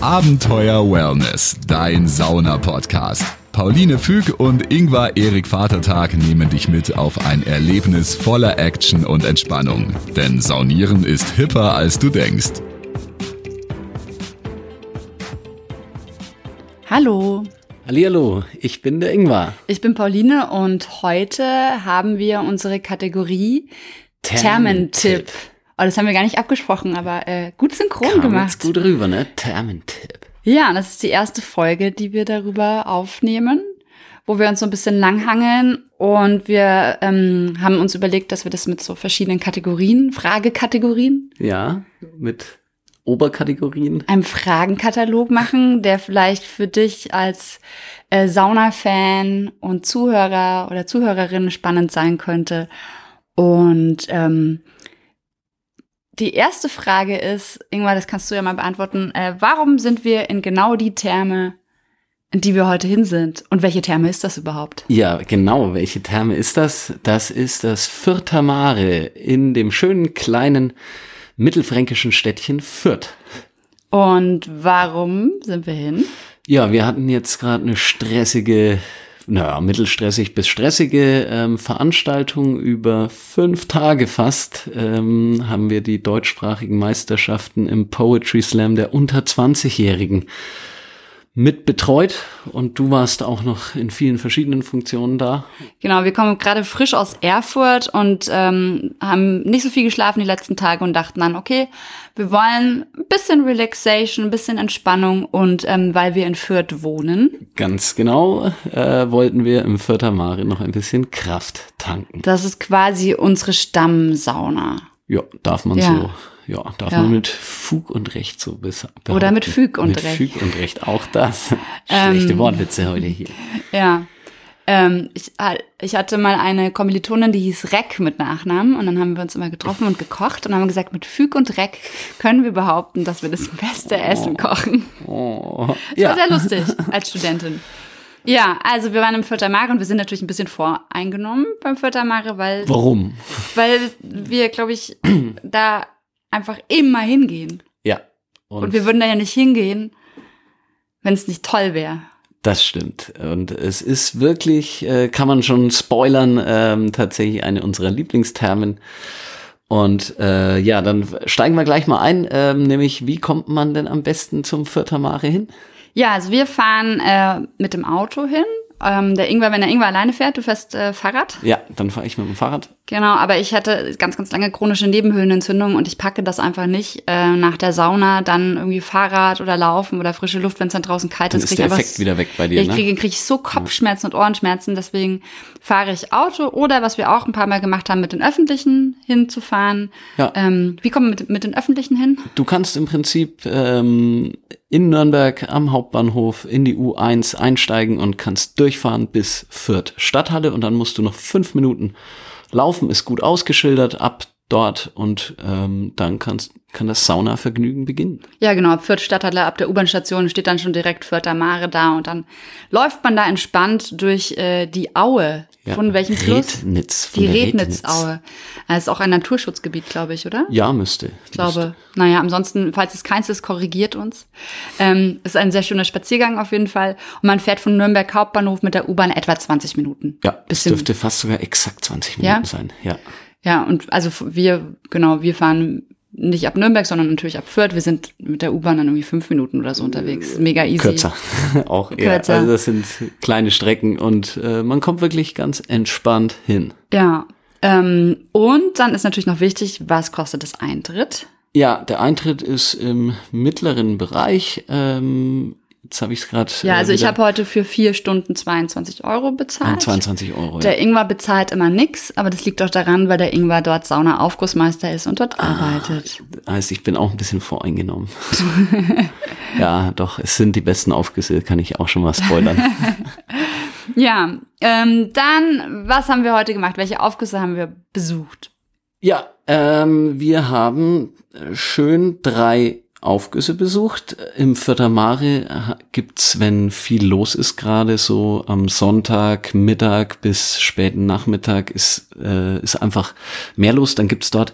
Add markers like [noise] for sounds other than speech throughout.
Abenteuer Wellness, dein Sauna-Podcast. Pauline Füg und Ingvar Erik Vatertag nehmen dich mit auf ein Erlebnis voller Action und Entspannung. Denn Saunieren ist hipper, als du denkst. Hallo, Hallihallo, ich bin der Ingvar. ich bin Pauline und heute haben wir unsere Kategorie Thermentipp. Oh, das haben wir gar nicht abgesprochen, aber äh, gut synchron Kam gemacht. jetzt gut rüber, ne? Thermentipp. Ja, und das ist die erste Folge, die wir darüber aufnehmen, wo wir uns so ein bisschen langhangeln und wir ähm, haben uns überlegt, dass wir das mit so verschiedenen Kategorien, Fragekategorien, Ja, mit Oberkategorien. einem Fragenkatalog machen, der vielleicht für dich als äh, Sauna-Fan und Zuhörer oder Zuhörerin spannend sein könnte. Und ähm, die erste Frage ist, Ingmar, das kannst du ja mal beantworten, äh, warum sind wir in genau die Therme, in die wir heute hin sind? Und welche Therme ist das überhaupt? Ja, genau. Welche Therme ist das? Das ist das Fürther Mare in dem schönen kleinen mittelfränkischen Städtchen Fürth. Und warum sind wir hin? Ja, wir hatten jetzt gerade eine stressige, naja, mittelstressig bis stressige ähm, Veranstaltung über fünf Tage fast. Ähm, haben wir die deutschsprachigen Meisterschaften im Poetry Slam der unter 20-Jährigen mit betreut und du warst auch noch in vielen verschiedenen Funktionen da. Genau, wir kommen gerade frisch aus Erfurt und ähm, haben nicht so viel geschlafen die letzten Tage und dachten dann, okay, wir wollen ein bisschen Relaxation, ein bisschen Entspannung und ähm, weil wir in Fürth wohnen, Ganz genau äh, wollten wir im Fürther Mare noch ein bisschen Kraft tanken. das ist quasi unsere Stammsauna. Ja, darf man Ja. so, ja, darf Ja. man mit Fug und Recht so bis Oder mit behaupten. Füg und mit Recht. Füg und Recht, auch das. [laughs] Schlechte Ähm. Wortwitze heute hier. Ja. Ähm, ich, ich hatte mal eine Kommilitonin, die hieß Reck mit Nachnamen und dann haben wir uns immer getroffen und gekocht und haben gesagt, mit Füg und Reck können wir behaupten, dass wir das beste Essen kochen. Oh. Das war sehr lustig [laughs] als Studentin. Ja, also wir waren im Fürther Mare und wir sind natürlich ein bisschen voreingenommen beim Fürther Mare, weil, Warum? weil wir, glaube ich, [clears throat] da einfach immer hingehen. Ja. Und wir würden da ja nicht hingehen, wenn es nicht toll wäre. Das stimmt. Und es ist wirklich, äh, kann man schon spoilern, ähm, tatsächlich eine unserer Lieblingstermen. Und äh, ja, dann steigen wir gleich mal ein, ähm, nämlich wie kommt man denn am besten zum Fürther Mare hin? Ja, also wir fahren äh, mit dem Auto hin. Ähm, der Ingwer, wenn der Ingwer alleine fährt, du fährst äh, Fahrrad. Ja, dann fahre ich mit dem Fahrrad. Genau, aber ich hatte ganz, ganz lange chronische Nebenhöhlenentzündung und ich packe das einfach nicht äh, nach der Sauna dann irgendwie Fahrrad oder Laufen oder frische Luft, wenn es dann draußen kalt Dann ist. ist der Effekt wieder weg bei dir, Ja, ich ne? kriege, kriege ich so Kopfschmerzen und Ohrenschmerzen, deswegen fahre ich Auto oder was wir auch ein paar Mal gemacht haben, mit den Öffentlichen hinzufahren. Ja. Ähm, wie kommen wir mit, mit den Öffentlichen hin? Du kannst im Prinzip ähm, in Nürnberg am Hauptbahnhof in die U1 einsteigen und kannst durchfahren bis Fürth Stadthalle und dann musst du noch fünf Minuten laufen, ist gut ausgeschildert ab dort und ähm, dann kannst, kann das Saunavergnügen beginnen. Ja, genau, ab Fürth Stadthalle, ab der U-Bahn-Station steht dann schon direkt Fürther Mare da und dann läuft man da entspannt durch äh, die Aue. Ja, Von welchem Fluss? Rednitz. Von Die Rednitzaue. Das ist auch ein Naturschutzgebiet, glaube ich, oder? Ja, müsste. Ich glaube, naja, ansonsten, falls es keins ist, korrigiert uns. Ähm, ist ein sehr schöner Spaziergang auf jeden Fall. Und man fährt von Nürnberg Hauptbahnhof mit der U-Bahn etwa 20 Minuten. Ja, es Bisschen- dürfte fast sogar exakt 20 Ja? Minuten sein. Ja. Ja, und also wir, genau, wir fahren nicht ab Nürnberg, sondern natürlich ab Fürth. Wir sind mit der U-Bahn dann irgendwie fünf Minuten oder so unterwegs. Mega easy. Kürzer. [laughs] auch eher. Kürzer. Also das sind kleine Strecken und äh, man kommt wirklich ganz entspannt hin. Ja. Ähm, und dann ist natürlich noch wichtig, was kostet das Eintritt? Ja, der Eintritt ist im mittleren Bereich. Ähm, jetzt habe ich es gerade. Ja, also ich habe heute für vier Stunden 22 Euro bezahlt. 22 Euro. Der Ja. Ingwer bezahlt immer nix, aber das liegt doch daran, weil der Ingwer dort Sauna-Aufgussmeister ist und dort arbeitet. Heißt, ich bin auch ein bisschen voreingenommen. [laughs] ja, doch, es sind die besten Aufgüsse, kann ich auch schon mal spoilern. [laughs] Ja, ähm, dann, was haben wir heute gemacht? Welche Aufgüsse haben wir besucht? ja, ähm, wir haben schön drei Aufgüsse besucht. Im Vierter Mare gibt's, wenn viel los ist, gerade so am Sonntag, Mittag bis späten Nachmittag ist, äh, ist einfach mehr los. Dann gibt's dort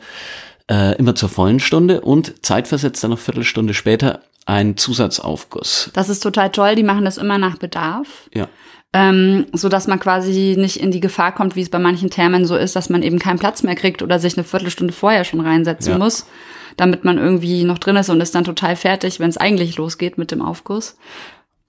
äh, immer zur vollen Stunde und zeitversetzt dann noch Viertelstunde später ein Zusatzaufguss. Das ist total toll. Die machen das immer nach Bedarf. Ja. Ähm, so dass man quasi nicht in die Gefahr kommt, wie es bei manchen Thermen so ist, dass man eben keinen Platz mehr kriegt oder sich eine Viertelstunde vorher schon reinsetzen Ja. muss, damit man irgendwie noch drin ist und ist dann total fertig, wenn es eigentlich losgeht mit dem Aufguss.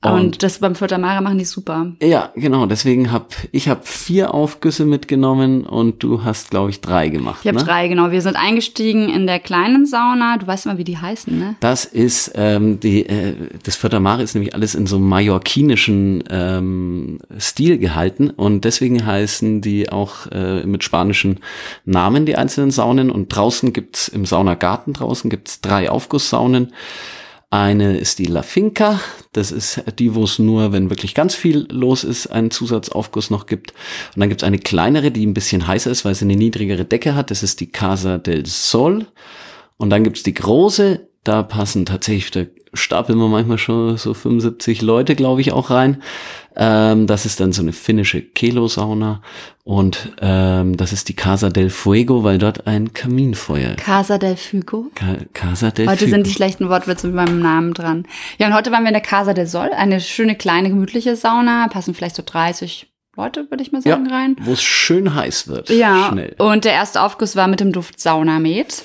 Und, Und- das beim Mare machen die super. Ja, genau. Deswegen hab ich hab vier Aufgüsse mitgenommen und du hast, glaube ich, drei gemacht. Ich habe ne? drei, genau. Wir sind eingestiegen in der kleinen Sauna. Du weißt immer, wie die heißen, ne? Das ist ähm, die äh, das Vierter Mare ist nämlich alles in so einem mallorquinischen ähm, Stil gehalten und deswegen heißen die auch äh, mit spanischen Namen die einzelnen Saunen und draußen gibt's im Saunagarten draußen gibt's drei Aufgusssaunen. Eine ist die La Finca, das ist die, wo es nur, wenn wirklich ganz viel los ist, einen Zusatzaufguss noch gibt. Und dann gibt's eine kleinere, die ein bisschen heißer ist, weil sie eine niedrigere Decke hat. Das ist die Casa del Sol. Und dann gibt's die große, da passen tatsächlich, da stapeln wir manchmal schon so 75 Leute, glaube ich, auch rein. Ähm, das ist dann so eine finnische Kelo-Sauna. Und ähm, das ist die Casa del Fuego, weil dort ein Kaminfeuer. Casa del Fugo. Ka Casa del Heute Fuego. sind die schlechten Wortwitze mit meinem Namen dran. Ja, und heute waren wir in der Casa del Sol, eine schöne, kleine, gemütliche Sauna. Passen vielleicht so 30 Leute, würde ich mal ja, sagen, rein. wo es schön heiß wird. Ja, Schnell. und der erste Aufguss war mit dem Duft Saunamed.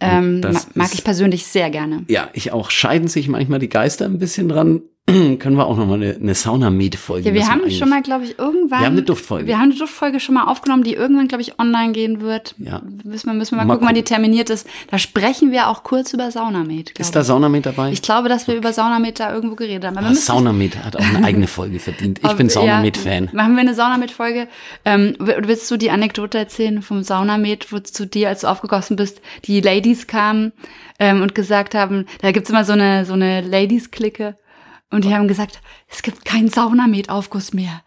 Ähm, mag ist- ich persönlich sehr gerne. Ja, ich auch. Scheiden sich manchmal die Geister ein bisschen dran. [clears throat] Können wir auch nochmal eine, eine Sauna-Med-Folge Ja, wir haben eigentlich- schon mal, glaube ich, irgendwann. Wir haben eine Duftfolge. Wir haben eine Duftfolge schon mal aufgenommen, die irgendwann, glaube ich, online gehen wird. Ja. Müssen wir, müssen wir mal, Mal gucken, wann die terminiert ist. Da sprechen wir auch kurz über Saunamed. Ist da. Saunamed dabei? Ich glaube, dass wir über Saunamed da irgendwo geredet haben. Ah, Saunamed hat auch eine eigene Folge verdient. Ich bin ja, Saunamed-Fan. Machen wir eine Saunamed-Folge. Ähm, willst du die Anekdote erzählen vom Saunamed, wo zu dir, als du aufgegossen bist, die Ladies kamen ähm, und gesagt haben, da gibt's immer so eine, so eine Ladies-Clique und die haben gesagt, es gibt keinen Saunamed-Aufguss mehr.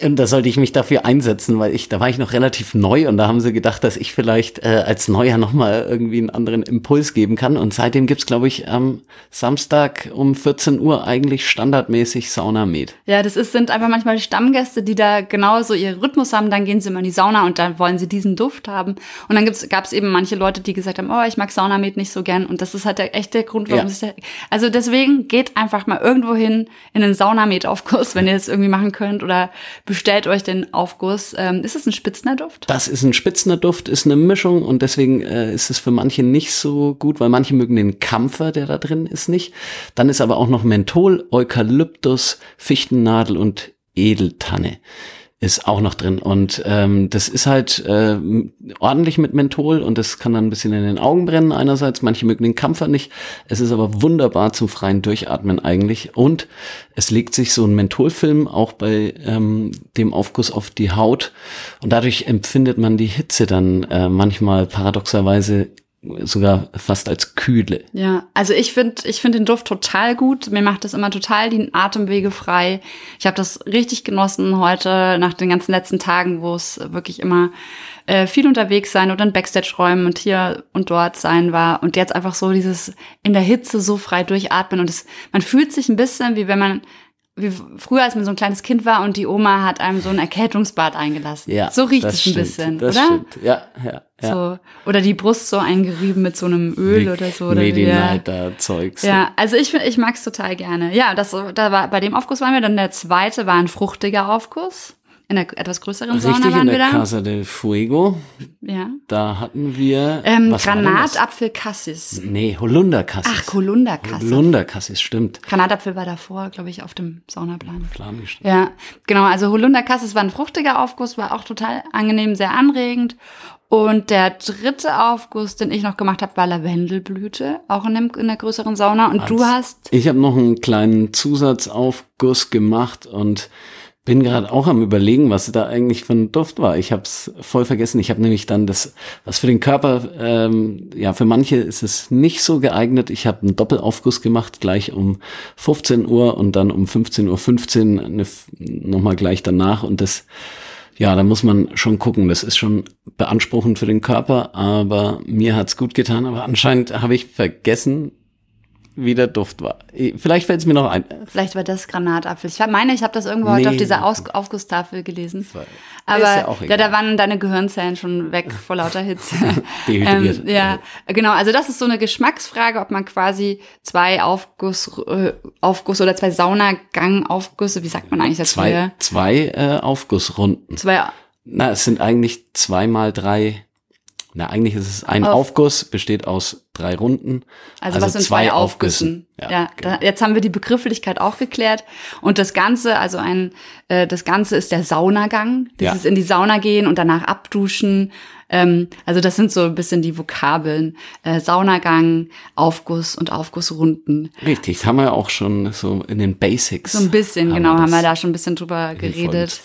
Und da sollte ich mich dafür einsetzen, weil ich, da war ich noch relativ neu und da haben sie gedacht, dass ich vielleicht äh, als Neuer nochmal irgendwie einen anderen Impuls geben kann. Und seitdem gibt's, glaube ich, am Samstag um 14 Uhr eigentlich standardmäßig Saunamed. Ja, das ist, sind einfach manchmal Stammgäste, die da genauso ihren Rhythmus haben. Dann gehen sie immer in die Sauna und dann wollen sie diesen Duft haben. Und dann gibt's, gab's eben manche Leute, die gesagt haben, oh, ich mag Saunamed nicht so gern. Und das ist halt der, echt der Grund, warum Ja. sich der, also deswegen geht einfach mal irgendwo hin in einen Saunamed-Aufguss, wenn ihr das irgendwie machen könnt oder bestellt euch den Aufguss. Ähm, ist es ein Spitzner Duft? Das ist ein spitzender Duft, ist eine Mischung und deswegen äh, ist es für manche nicht so gut, weil manche mögen den Kampfer, der da drin ist, nicht. Dann ist aber auch noch Menthol, Eukalyptus, Fichtennadel und Edeltanne ist auch noch drin. Und ähm, das ist halt äh, ordentlich mit Menthol und das kann dann ein bisschen in den Augen brennen einerseits. Manche mögen den Kampfer nicht. Es ist aber wunderbar zum freien Durchatmen eigentlich. Und es legt sich so ein Mentholfilm auch bei ähm, dem Aufguss auf die Haut. Und dadurch empfindet man die Hitze dann äh, manchmal paradoxerweise sogar fast als kühle. Ja, also ich finde ich finde den Duft total gut. Mir macht das immer total die Atemwege frei. Ich habe das richtig genossen heute nach den ganzen letzten Tagen, wo es wirklich immer äh, viel unterwegs sein oder in Backstage-Räumen und hier und dort sein war. Und jetzt einfach so dieses in der Hitze so frei durchatmen. Und es, man fühlt sich ein bisschen, wie wenn man wie früher, als man so ein kleines Kind war und die Oma hat einem so ein Erkältungsbad eingelassen. Ja, so riecht es ein stimmt, bisschen, das oder? Stimmt. Ja, ja, ja. So, oder die Brust so eingerieben mit so einem Öl oder so. Oder in ja. Night, Zeugs. Ja, also ich, ich mag's total gerne. Ja, das, da war, bei dem Aufguss waren wir. Dann der zweite war ein fruchtiger Aufguss. In der etwas größeren Sauna Richtig, waren in wir der da. Casa del Fuego. Ja. Da hatten wir. Ähm, was war denn das? Granatapfel Cassis. Nee, Holunderkassis. Ach, Holunderkassis. Holunderkassis, stimmt. Granatapfel war davor, glaube ich, auf dem Saunaplan. Plan gestanden. Ja, genau. Also Holunderkassis war ein fruchtiger Aufguss, war auch total angenehm, sehr anregend. Und der dritte Aufguss, den ich noch gemacht habe, war Lavendelblüte, auch in, dem, in der größeren Sauna. Und du hast Ich habe noch einen kleinen Zusatzaufguss gemacht und bin gerade auch am überlegen, was da eigentlich für ein Duft war. Ich habe es voll vergessen. Ich habe nämlich dann das, was für den Körper, ähm, ja, für manche ist es nicht so geeignet. Ich habe einen Doppelaufguss gemacht, gleich um 15 Uhr und dann um 15.15 Uhr eine, nochmal gleich danach. Und das, ja, da muss man schon gucken. Das ist schon beanspruchend für den Körper, aber mir hat's gut getan. Aber anscheinend habe ich vergessen, wie der Duft war. Vielleicht fällt es mir noch ein. Vielleicht war das Granatapfel. Ich meine, ich habe das irgendwo heute auf dieser Aus Aufgusstafel gelesen. Aber ja, ja, da waren deine Gehirnzellen schon weg vor lauter Hitze. [laughs] Dehydriert. ähm, ja, genau. Also das ist so eine Geschmacksfrage, ob man quasi zwei Aufguss, äh, Aufguss oder zwei Saunagang-Aufgüsse, wie sagt man eigentlich das Zwei, früher? zwei äh, Aufgussrunden. Zwei. Na, es sind eigentlich zwei mal drei na, eigentlich ist es ein Auf. Aufguss, besteht aus drei Runden. Also, also was sind zwei, zwei Aufgüssen? Ja, ja genau. da, jetzt haben wir die Begrifflichkeit auch geklärt. Und das Ganze, also ein, äh, das Ganze ist der Saunagang. Dieses ja. in die Sauna gehen und danach abduschen. Ähm, also das sind so ein bisschen die Vokabeln. Äh, Saunagang, Aufguss und Aufgussrunden. Richtig, das haben wir auch schon so in den Basics. So ein bisschen, genau, haben wir da schon ein bisschen drüber geredet.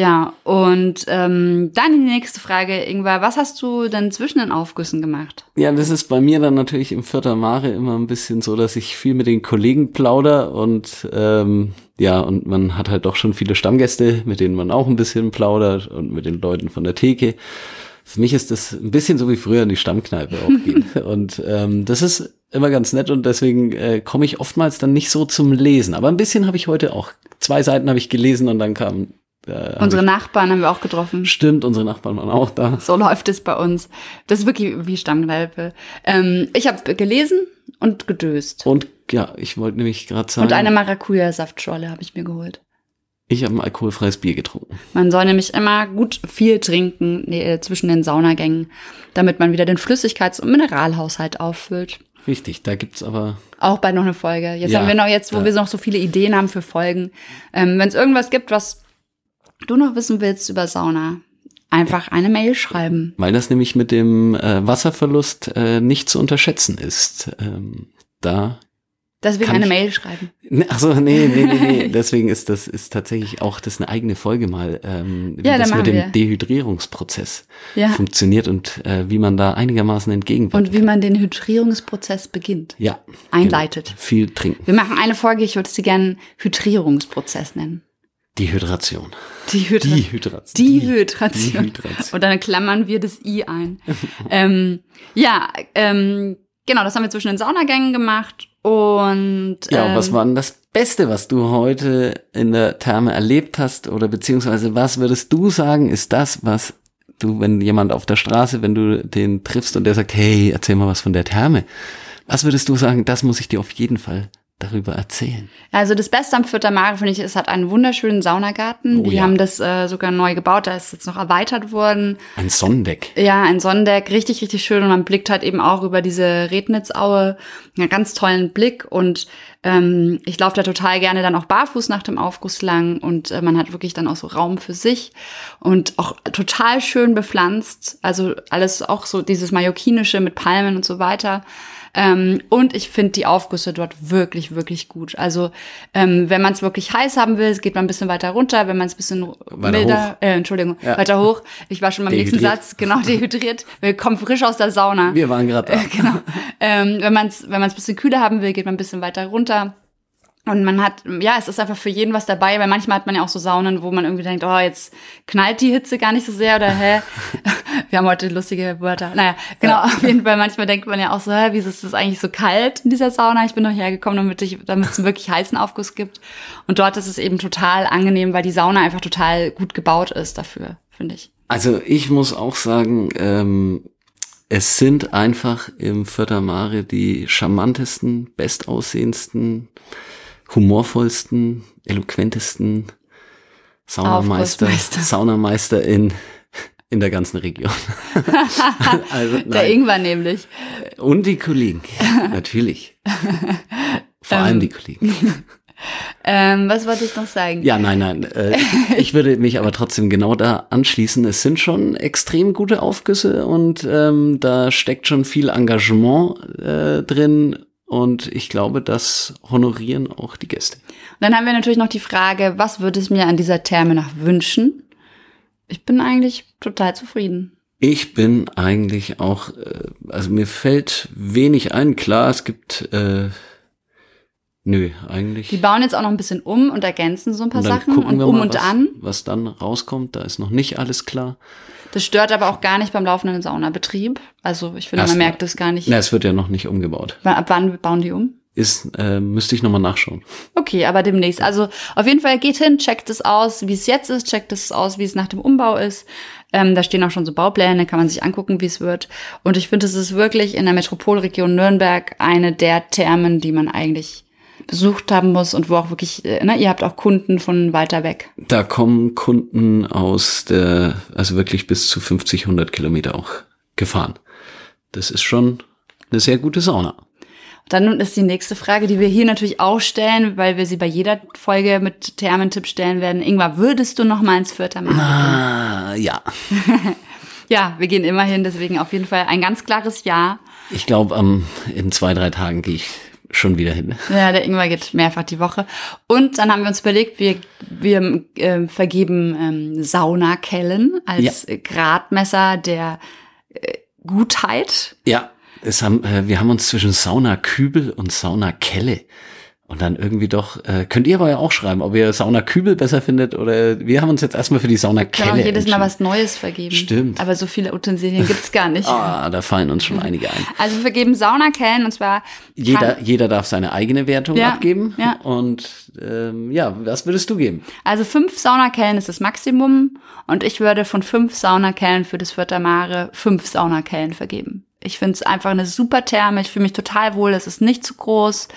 Ja, und ähm, dann die nächste Frage, Ingwer, was hast du denn zwischen den Aufgüssen gemacht? Ja, das ist bei mir dann natürlich im Vierter Mare immer ein bisschen so, dass ich viel mit den Kollegen plauder und ähm, ja, und man hat halt doch schon viele Stammgäste, mit denen man auch ein bisschen plaudert und mit den Leuten von der Theke. Für mich ist das ein bisschen so wie früher in die Stammkneipe auch [laughs] gehen. und ähm, das ist immer ganz nett und deswegen äh, komme ich oftmals dann nicht so zum Lesen. Aber ein bisschen habe ich heute auch. Zwei Seiten habe ich gelesen und dann kam äh, unsere Nachbarn haben wir auch getroffen. Stimmt, unsere Nachbarn waren auch da. So läuft es bei uns. Das ist wirklich wie Stammkneipe. Ähm, ich habe gelesen und gedöst. Und ja, ich wollte nämlich gerade sagen. Und eine Maracuja-Saftschorle habe ich mir geholt. Ich habe ein alkoholfreies Bier getrunken. Man soll nämlich immer gut viel trinken nee, zwischen den Saunagängen, damit man wieder den Flüssigkeits- und Mineralhaushalt auffüllt. Richtig, da gibt's aber auch bei noch eine Folge. Jetzt ja, haben wir noch jetzt, wo ja. wir noch so viele Ideen haben für Folgen. Ähm, Wenn es irgendwas gibt, was du noch wissen willst über Sauna, einfach eine Mail schreiben. Weil das nämlich mit dem äh, Wasserverlust äh, nicht zu unterschätzen ist. Ähm, da Deswegen eine Mail schreiben. Ne, ach so, nee, nee, nee, nee. [laughs] Deswegen ist das ist tatsächlich auch das eine eigene Folge mal, ähm, wie ja, das mit dem wir. Dehydrierungsprozess ja. funktioniert und äh, wie man da einigermaßen entgegenwirkt. Und wie man den Hydrierungsprozess beginnt. Ja. Einleitet. Genau. Viel trinken. Wir machen eine Folge, ich würde sie gerne Hydrierungsprozess nennen. Die Hydration. Die, Hydra die Hydration. Die Hydration. Die Hydration. Und dann klammern wir das I ein. [laughs] ähm, ja, ähm, genau, das haben wir zwischen den Saunagängen gemacht. Und ja, ähm, was war denn das Beste, was du heute in der Therme erlebt hast? Oder beziehungsweise was würdest du sagen, ist das, was du, wenn jemand auf der Straße, wenn du den triffst und der sagt, hey, erzähl mal was von der Therme. Was würdest du sagen, das muss ich dir auf jeden Fall darüber erzählen? Also das Beste am Fürther Mare finde ich, es hat einen wunderschönen Saunagarten. Oh, die ja. haben das äh, sogar neu gebaut, da ist jetzt noch erweitert worden. Ein Sonnendeck. Ja, ein Sonnendeck, richtig, richtig schön. Und man blickt halt eben auch über diese Rednitzaue, einen ganz tollen Blick. Und ähm, ich laufe da total gerne dann auch barfuß nach dem Aufguss lang und äh, man hat wirklich dann auch so Raum für sich und auch total schön bepflanzt. Also alles auch so dieses Mallorquinische mit Palmen und so weiter. Ähm, und ich finde die Aufgüsse dort wirklich, wirklich gut. Also ähm, wenn man es wirklich heiß haben will, geht man ein bisschen weiter runter. Wenn man es ein bisschen weiter milder, äh, Entschuldigung, ja. weiter hoch. Ich war schon beim nächsten Satz, genau, dehydriert. Wir kommen frisch aus der Sauna. Wir waren gerade da. Äh, [laughs] genau. Ähm, wenn man es wenn man's ein bisschen kühler haben will, geht man ein bisschen weiter runter. Und man hat, ja, es ist einfach für jeden was dabei, weil manchmal hat man ja auch so Saunen, wo man irgendwie denkt, oh, jetzt knallt die Hitze gar nicht so sehr oder hä? [laughs] Wir haben heute lustige Wörter. Naja, genau, ja. auf jeden Fall. Manchmal denkt man ja auch so, hä, wieso ist das eigentlich so kalt in dieser Sauna? Ich bin doch hergekommen, damit, ich, damit es einen wirklich heißen Aufguss gibt. Und dort ist es eben total angenehm, weil die Sauna einfach total gut gebaut ist dafür, finde ich. Also ich muss auch sagen, ähm, es sind einfach im Vierter Mare die charmantesten, bestaussehendsten, humorvollsten, eloquentesten Saunameister, Saunameister in, in der ganzen Region. [laughs] also, der Ingwer nämlich. Und die Kollegen, natürlich. Vor allem ähm. die Kollegen. Ähm, was wollte ich noch sagen? Ja, nein, nein. Äh, [laughs] ich würde mich aber trotzdem genau da anschließen. Es sind schon extrem gute Aufgüsse und ähm, da steckt schon viel Engagement äh, drin und ich glaube, das honorieren auch die Gäste. Und dann haben wir natürlich noch die Frage, was würde es mir an dieser Therme nach wünschen? Ich bin eigentlich total zufrieden. Ich bin eigentlich auch, äh, also mir fällt wenig ein. Klar, es gibt äh, Nö, eigentlich. Die bauen jetzt auch noch ein bisschen um und ergänzen so ein paar und Sachen und um mal, und was, an. Was dann rauskommt, da ist noch nicht alles klar. Das stört aber auch gar nicht beim laufenden Saunabetrieb. Also ich finde, Erst man merkt das gar nicht. Na, es wird ja noch nicht umgebaut. Ab wann bauen die um? ist, äh, müsste ich nochmal nachschauen. Okay, aber demnächst. Also auf jeden Fall geht hin, checkt es aus, wie es jetzt ist, checkt es aus, wie es nach dem Umbau ist. Ähm, da stehen auch schon so Baupläne, kann man sich angucken, wie es wird. Und ich finde, es ist wirklich in der Metropolregion Nürnberg eine der Thermen, die man eigentlich besucht haben muss und wo auch wirklich, äh, ne, ihr habt auch Kunden von weiter weg. Da kommen Kunden aus der, also wirklich bis zu 50, 100 Kilometer auch gefahren. Das ist schon eine sehr gute Sauna. Dann ist die nächste Frage, die wir hier natürlich auch stellen, weil wir sie bei jeder Folge mit Thermentipp stellen werden. Ingvar, würdest du noch mal ins Vierter machen? Ah, ja. [laughs] ja, wir gehen immer hin, deswegen auf jeden Fall ein ganz klares Ja. Ich glaube, ähm, in zwei, drei Tagen gehe ich schon wieder hin. Ja, der Ingwer geht mehrfach die Woche. Und dann haben wir uns überlegt, wir, wir äh, vergeben ähm, Saunakellen als ja. Gradmesser der äh, Gutheit. Ja, es haben, äh, wir haben uns zwischen Saunakübel und Saunakelle und dann irgendwie doch, äh, könnt ihr aber ja auch schreiben, ob ihr Sauna Kübel besser findet oder wir haben uns jetzt erstmal für die Sauna Kelle. Genau, jedes Mal was Neues vergeben. Stimmt. Aber so viele Utensilien gibt's gar nicht. ah, da fallen uns schon einige ein. [laughs] Also wir vergeben Saunakellen und zwar. Jeder, jeder darf seine eigene Wertung ja, abgeben. Ja. Und ähm, ja, was würdest du geben? Also fünf Saunakellen ist das Maximum und ich würde von fünf Saunakellen für das Vierter Mare fünf Saunakellen vergeben. Ich finde es einfach eine super Therme. Ich fühle mich total wohl. Es ist nicht zu groß.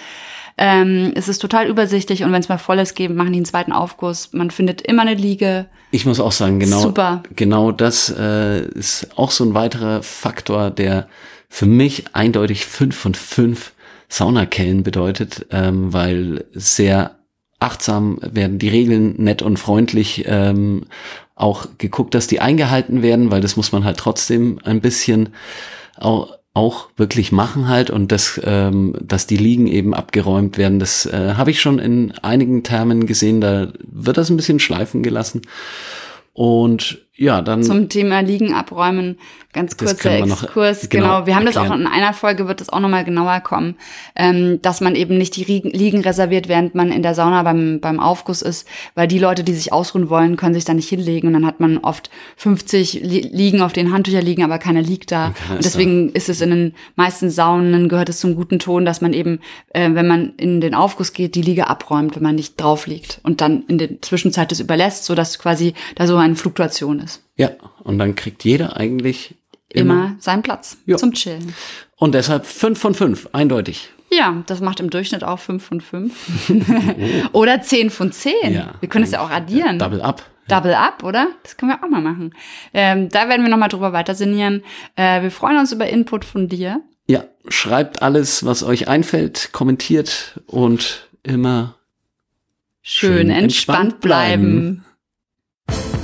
Ähm, es ist total übersichtlich und wenn es mal voll ist, geben, machen die einen zweiten Aufguss. Man findet immer eine Liege. Ich muss auch sagen, genau, Super. genau das äh, ist auch so ein weiterer Faktor, der für mich eindeutig fünf von fünf Saunakellen bedeutet, ähm, weil sehr achtsam werden die Regeln nett und freundlich ähm, auch geguckt, dass die eingehalten werden, weil das muss man halt trotzdem ein bisschen auch auch wirklich machen halt und das, ähm, dass die Liegen eben abgeräumt werden, das äh, habe ich schon in einigen Termen gesehen, da wird das ein bisschen schleifen gelassen. Und ja, dann. Zum Thema Liegen abräumen, ganz kurzer Exkurs. Genau, genau, wir haben erklären. das auch in einer Folge, wird das auch nochmal genauer kommen, ähm, dass man eben nicht die Liegen reserviert, während man in der Sauna beim, beim Aufguss ist, weil die Leute, die sich ausruhen wollen, können sich da nicht hinlegen und dann hat man oft 50 Liegen, auf denen Handtücher liegen, aber keiner liegt da. Okay, und deswegen ist es in den meisten Saunen, gehört es zum guten Ton, dass man eben, äh, wenn man in den Aufguss geht, die Liege abräumt, wenn man nicht drauf liegt und dann in der Zwischenzeit das überlässt, sodass quasi da so eine Fluktuation ist. Ja, und dann kriegt jeder eigentlich immer, immer seinen Platz jo. zum Chillen. Und deshalb fünf von fünf, eindeutig. Ja, das macht im Durchschnitt auch fünf von fünf. [laughs] oder zehn von zehn. Ja, wir können es ja auch addieren. Double up. Double up, oder? Das können wir auch mal machen. Ähm, da werden wir nochmal drüber weiter sinnieren. Äh, wir freuen uns über Input von dir. Ja, schreibt alles, was euch einfällt, kommentiert und immer schön, schön entspannt, entspannt bleiben. bleiben.